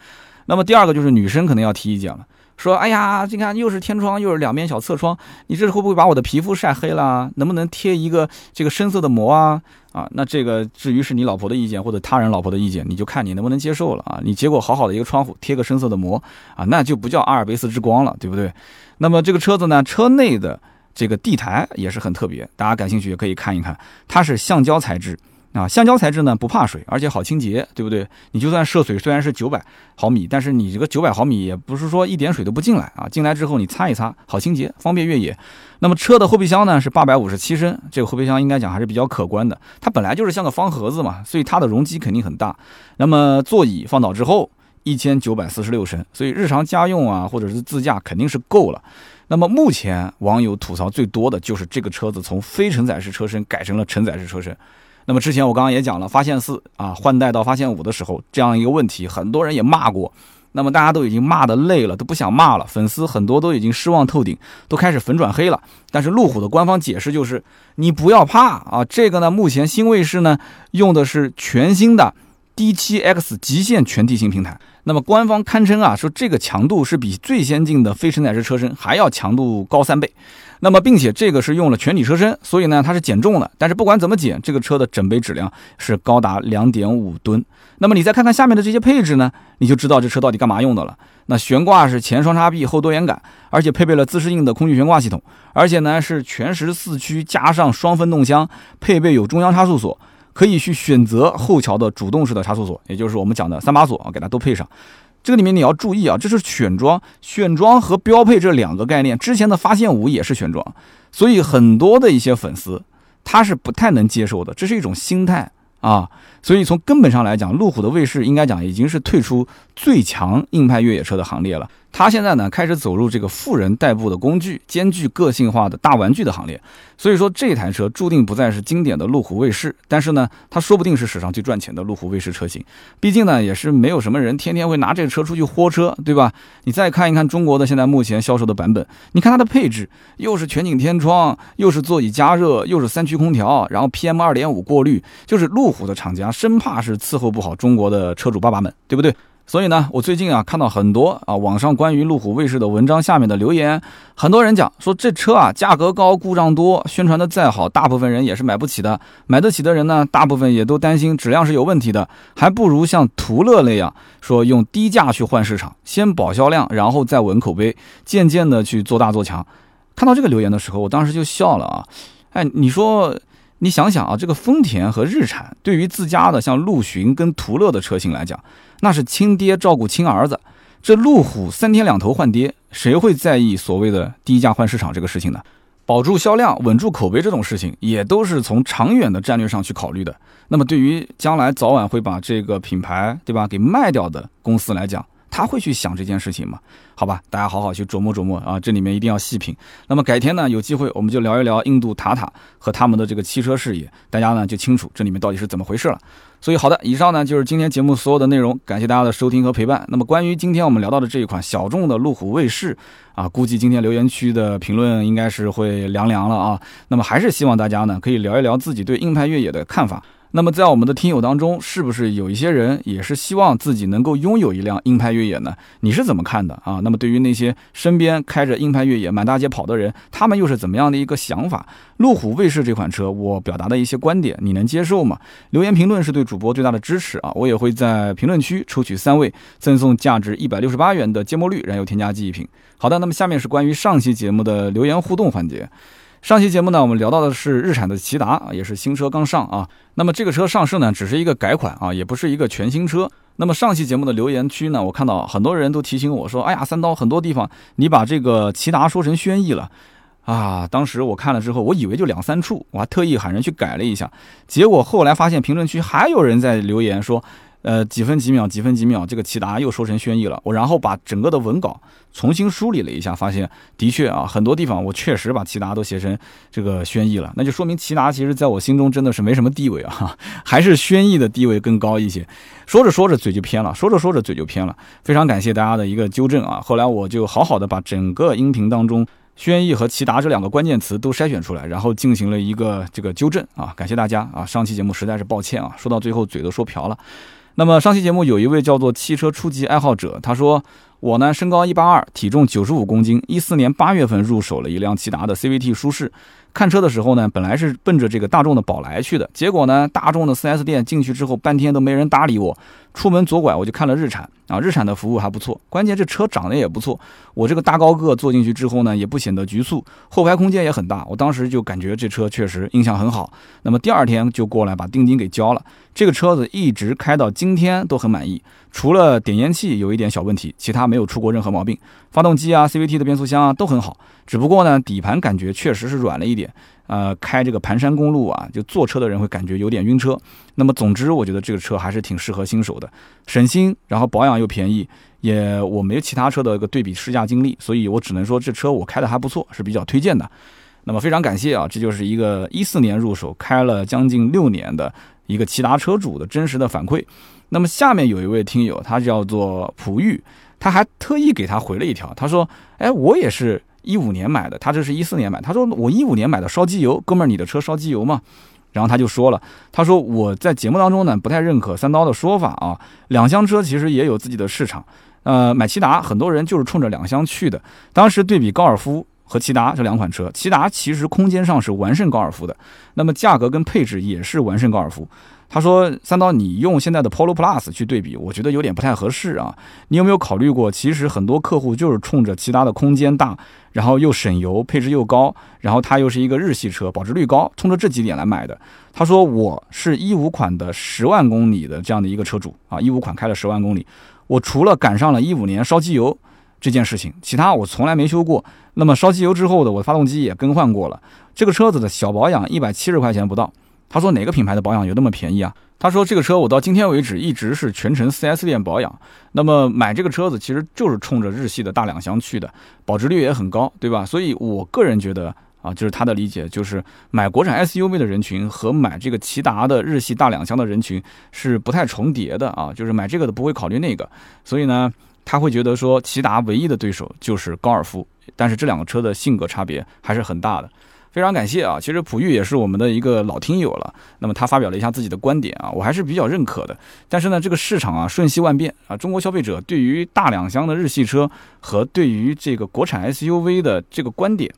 那么第二个就是女生可能要提意见了，说，哎呀，你看又是天窗又是两边小侧窗，你这会不会把我的皮肤晒黑了？能不能贴一个这个深色的膜啊？啊，那这个至于是你老婆的意见或者他人老婆的意见，你就看你能不能接受了啊。你结果好好的一个窗户贴个深色的膜啊，那就不叫阿尔卑斯之光了，对不对？那么这个车子呢，车内的这个地台也是很特别，大家感兴趣也可以看一看，它是橡胶材质，啊，橡胶材质呢不怕水，而且好清洁，对不对？你就算涉水，虽然是九百毫米，但是你这个九百毫米也不是说一点水都不进来啊，进来之后你擦一擦，好清洁，方便越野。那么车的后备箱呢是八百五十七升，这个后备箱应该讲还是比较可观的，它本来就是像个方盒子嘛，所以它的容积肯定很大。那么座椅放倒之后，一千九百四十六升，所以日常家用啊或者是自驾肯定是够了。那么目前网友吐槽最多的就是这个车子从非承载式车身改成了承载式车身。那么之前我刚刚也讲了，发现四啊换代到发现五的时候，这样一个问题，很多人也骂过。那么大家都已经骂的累了，都不想骂了，粉丝很多都已经失望透顶，都开始粉转黑了。但是路虎的官方解释就是，你不要怕啊，这个呢，目前新卫士呢用的是全新的 D7X 极限全地形平台。那么官方堪称啊，说这个强度是比最先进的非承载式车身还要强度高三倍。那么，并且这个是用了全体车身，所以呢，它是减重的。但是不管怎么减，这个车的整备质量是高达两点五吨。那么你再看看下面的这些配置呢，你就知道这车到底干嘛用的了。那悬挂是前双叉臂后多连杆，而且配备了自适应的空气悬挂系统，而且呢是全时四驱加上双分动箱，配备有中央差速锁，可以去选择后桥的主动式的差速锁，也就是我们讲的三把锁啊，给它都配上。这个里面你要注意啊，这是选装，选装和标配这两个概念。之前的发现五也是选装，所以很多的一些粉丝他是不太能接受的，这是一种心态啊。所以从根本上来讲，路虎的卫士应该讲已经是退出最强硬派越野车的行列了。它现在呢开始走入这个富人代步的工具，兼具个性化的大玩具的行列。所以说这台车注定不再是经典的路虎卫士，但是呢，它说不定是史上最赚钱的路虎卫士车型。毕竟呢，也是没有什么人天天会拿这个车出去豁车，对吧？你再看一看中国的现在目前销售的版本，你看它的配置，又是全景天窗，又是座椅加热，又是三区空调，然后 PM 二点五过滤，就是路虎的厂家生怕是伺候不好中国的车主爸爸们，对不对？所以呢，我最近啊看到很多啊网上关于路虎卫士的文章下面的留言，很多人讲说这车啊价格高，故障多，宣传的再好，大部分人也是买不起的。买得起的人呢，大部分也都担心质量是有问题的，还不如像途乐那样说用低价去换市场，先保销量，然后再稳口碑，渐渐的去做大做强。看到这个留言的时候，我当时就笑了啊，哎，你说。你想想啊，这个丰田和日产对于自家的像陆巡跟途乐的车型来讲，那是亲爹照顾亲儿子。这路虎三天两头换爹，谁会在意所谓的低价换市场这个事情呢？保住销量、稳住口碑这种事情，也都是从长远的战略上去考虑的。那么对于将来早晚会把这个品牌，对吧，给卖掉的公司来讲，他会去想这件事情吗？好吧，大家好好去琢磨琢磨啊，这里面一定要细品。那么改天呢，有机会我们就聊一聊印度塔塔和他们的这个汽车事业，大家呢就清楚这里面到底是怎么回事了。所以好的，以上呢就是今天节目所有的内容，感谢大家的收听和陪伴。那么关于今天我们聊到的这一款小众的路虎卫士啊，估计今天留言区的评论应该是会凉凉了啊。那么还是希望大家呢可以聊一聊自己对硬派越野的看法。那么，在我们的听友当中，是不是有一些人也是希望自己能够拥有一辆硬派越野呢？你是怎么看的啊？那么，对于那些身边开着硬派越野满大街跑的人，他们又是怎么样的一个想法？路虎卫士这款车，我表达的一些观点，你能接受吗？留言评论是对主播最大的支持啊！我也会在评论区抽取三位，赠送价值一百六十八元的芥末绿燃油添加剂一瓶。好的，那么下面是关于上期节目的留言互动环节。上期节目呢，我们聊到的是日产的骐达，也是新车刚上啊。那么这个车上市呢，只是一个改款啊，也不是一个全新车。那么上期节目的留言区呢，我看到很多人都提醒我说：“哎呀，三刀，很多地方你把这个骐达说成轩逸了啊。”当时我看了之后，我以为就两三处，我还特意喊人去改了一下。结果后来发现评论区还有人在留言说。呃，几分几秒，几分几秒，这个骐达又说成轩逸了。我然后把整个的文稿重新梳理了一下，发现的确啊，很多地方我确实把骐达都写成这个轩逸了。那就说明骐达其实在我心中真的是没什么地位啊，还是轩逸的地位更高一些。说着说着嘴就偏了，说着说着嘴就偏了。非常感谢大家的一个纠正啊。后来我就好好的把整个音频当中轩逸和骐达这两个关键词都筛选出来，然后进行了一个这个纠正啊。感谢大家啊，上期节目实在是抱歉啊，说到最后嘴都说瓢了。那么上期节目有一位叫做汽车初级爱好者，他说我呢身高一八二，体重九十五公斤，一四年八月份入手了一辆骐达的 CVT 舒适。看车的时候呢，本来是奔着这个大众的宝来去的，结果呢，大众的 4S 店进去之后，半天都没人搭理我。出门左拐我就看了日产啊，日产的服务还不错，关键这车长得也不错。我这个大高个坐进去之后呢，也不显得局促，后排空间也很大。我当时就感觉这车确实印象很好。那么第二天就过来把定金给交了。这个车子一直开到今天都很满意，除了点烟器有一点小问题，其他没有出过任何毛病。发动机啊，CVT 的变速箱啊都很好，只不过呢，底盘感觉确实是软了一点。呃，开这个盘山公路啊，就坐车的人会感觉有点晕车。那么，总之，我觉得这个车还是挺适合新手的，省心，然后保养又便宜，也我没有其他车的一个对比试驾经历，所以我只能说这车我开的还不错，是比较推荐的。那么非常感谢啊，这就是一个一四年入手，开了将近六年的一个骐达车主的真实的反馈。那么下面有一位听友，他叫做璞玉，他还特意给他回了一条，他说：“哎，我也是。”一五年买的，他这是一四年买。他说我一五年买的烧机油，哥们儿，你的车烧机油吗？然后他就说了，他说我在节目当中呢不太认可三刀的说法啊，两厢车其实也有自己的市场。呃，买骐达很多人就是冲着两厢去的。当时对比高尔夫和骐达这两款车，骐达其实空间上是完胜高尔夫的，那么价格跟配置也是完胜高尔夫。他说：“三刀，你用现在的 Polo Plus 去对比，我觉得有点不太合适啊。你有没有考虑过，其实很多客户就是冲着骐达的空间大，然后又省油，配置又高，然后它又是一个日系车，保值率高，冲着这几点来买的。”他说：“我是一五款的十万公里的这样的一个车主啊，一五款开了十万公里，我除了赶上了一五年烧机油这件事情，其他我从来没修过。那么烧机油之后的，我发动机也更换过了。这个车子的小保养一百七十块钱不到。”他说哪个品牌的保养有那么便宜啊？他说这个车我到今天为止一直是全程 4S 店保养。那么买这个车子其实就是冲着日系的大两厢去的，保值率也很高，对吧？所以我个人觉得啊，就是他的理解就是买国产 SUV 的人群和买这个骐达的日系大两厢的人群是不太重叠的啊，就是买这个的不会考虑那个。所以呢，他会觉得说骐达唯一的对手就是高尔夫，但是这两个车的性格差别还是很大的。非常感谢啊！其实普玉也是我们的一个老听友了。那么他发表了一下自己的观点啊，我还是比较认可的。但是呢，这个市场啊瞬息万变啊，中国消费者对于大两厢的日系车和对于这个国产 SUV 的这个观点，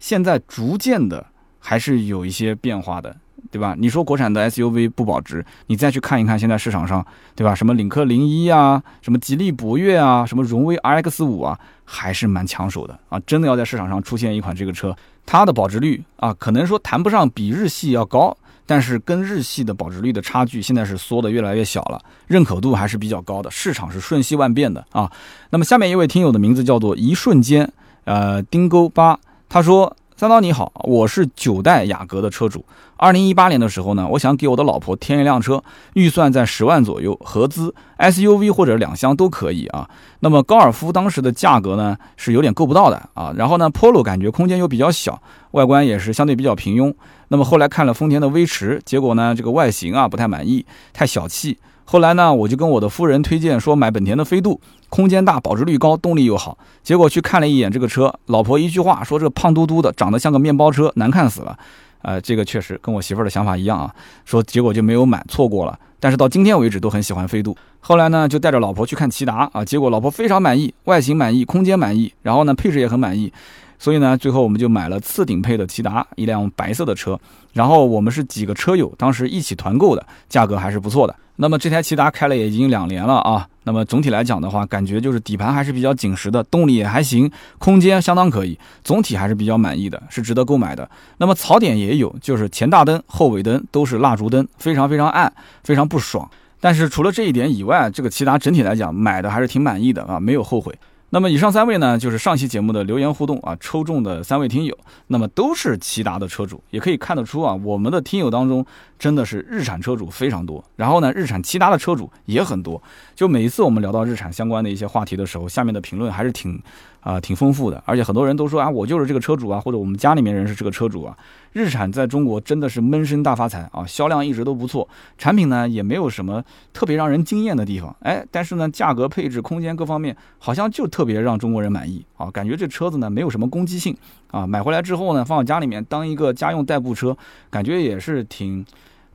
现在逐渐的还是有一些变化的。对吧？你说国产的 SUV 不保值，你再去看一看现在市场上，对吧？什么领克零一啊，什么吉利博越啊，什么荣威 RX 五啊，还是蛮抢手的啊！真的要在市场上出现一款这个车，它的保值率啊，可能说谈不上比日系要高，但是跟日系的保值率的差距现在是缩的越来越小了，认可度还是比较高的。市场是瞬息万变的啊。那么下面一位听友的名字叫做一瞬间，呃，丁勾八，他说。三刀你好，我是九代雅阁的车主。二零一八年的时候呢，我想给我的老婆添一辆车，预算在十万左右，合资 SUV 或者两厢都可以啊。那么高尔夫当时的价格呢是有点够不到的啊。然后呢，Polo 感觉空间又比较小，外观也是相对比较平庸。那么后来看了丰田的威驰，结果呢这个外形啊不太满意，太小气。后来呢，我就跟我的夫人推荐说买本田的飞度，空间大，保值率高，动力又好。结果去看了一眼这个车，老婆一句话说这胖嘟嘟的，长得像个面包车，难看死了。呃，这个确实跟我媳妇儿的想法一样啊。说结果就没有买，错过了。但是到今天为止都很喜欢飞度。后来呢，就带着老婆去看骐达啊，结果老婆非常满意，外形满意，空间满意，然后呢配置也很满意。所以呢，最后我们就买了次顶配的骐达，一辆白色的车。然后我们是几个车友，当时一起团购的，价格还是不错的。那么这台骐达开了也已经两年了啊。那么总体来讲的话，感觉就是底盘还是比较紧实的，动力也还行，空间相当可以，总体还是比较满意的，是值得购买的。那么槽点也有，就是前大灯、后尾灯都是蜡烛灯，非常非常暗，非常不爽。但是除了这一点以外，这个骐达整体来讲买的还是挺满意的啊，没有后悔。那么以上三位呢，就是上期节目的留言互动啊，抽中的三位听友，那么都是骐达的车主，也可以看得出啊，我们的听友当中真的是日产车主非常多，然后呢，日产其他的车主也很多，就每一次我们聊到日产相关的一些话题的时候，下面的评论还是挺。啊，挺丰富的，而且很多人都说啊，我就是这个车主啊，或者我们家里面人是这个车主啊。日产在中国真的是闷声大发财啊，销量一直都不错，产品呢也没有什么特别让人惊艳的地方，哎，但是呢，价格、配置、空间各方面好像就特别让中国人满意啊，感觉这车子呢没有什么攻击性啊，买回来之后呢，放到家里面当一个家用代步车，感觉也是挺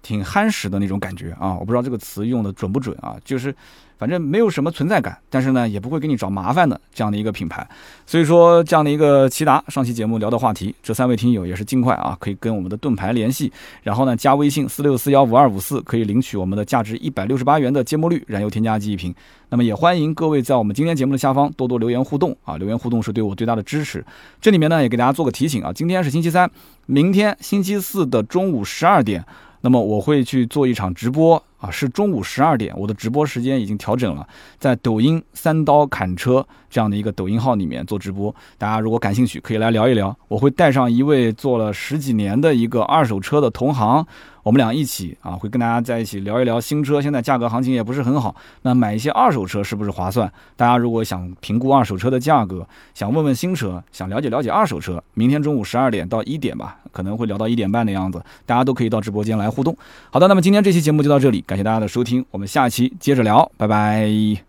挺憨实的那种感觉啊，我不知道这个词用的准不准啊，就是。反正没有什么存在感，但是呢也不会给你找麻烦的这样的一个品牌。所以说这样的一个骐达，上期节目聊的话题，这三位听友也是尽快啊，可以跟我们的盾牌联系，然后呢加微信四六四幺五二五四，可以领取我们的价值一百六十八元的芥末绿燃油添加剂一瓶。那么也欢迎各位在我们今天节目的下方多多留言互动啊，留言互动是对我最大的支持。这里面呢也给大家做个提醒啊，今天是星期三，明天星期四的中午十二点，那么我会去做一场直播。啊，是中午十二点，我的直播时间已经调整了，在抖音三刀砍车这样的一个抖音号里面做直播，大家如果感兴趣，可以来聊一聊。我会带上一位做了十几年的一个二手车的同行，我们俩一起啊，会跟大家在一起聊一聊新车，现在价格行情也不是很好，那买一些二手车是不是划算？大家如果想评估二手车的价格，想问问新车，想了解了解二手车，明天中午十二点到一点吧，可能会聊到一点半的样子，大家都可以到直播间来互动。好的，那么今天这期节目就到这里。感谢大家的收听，我们下期接着聊，拜拜。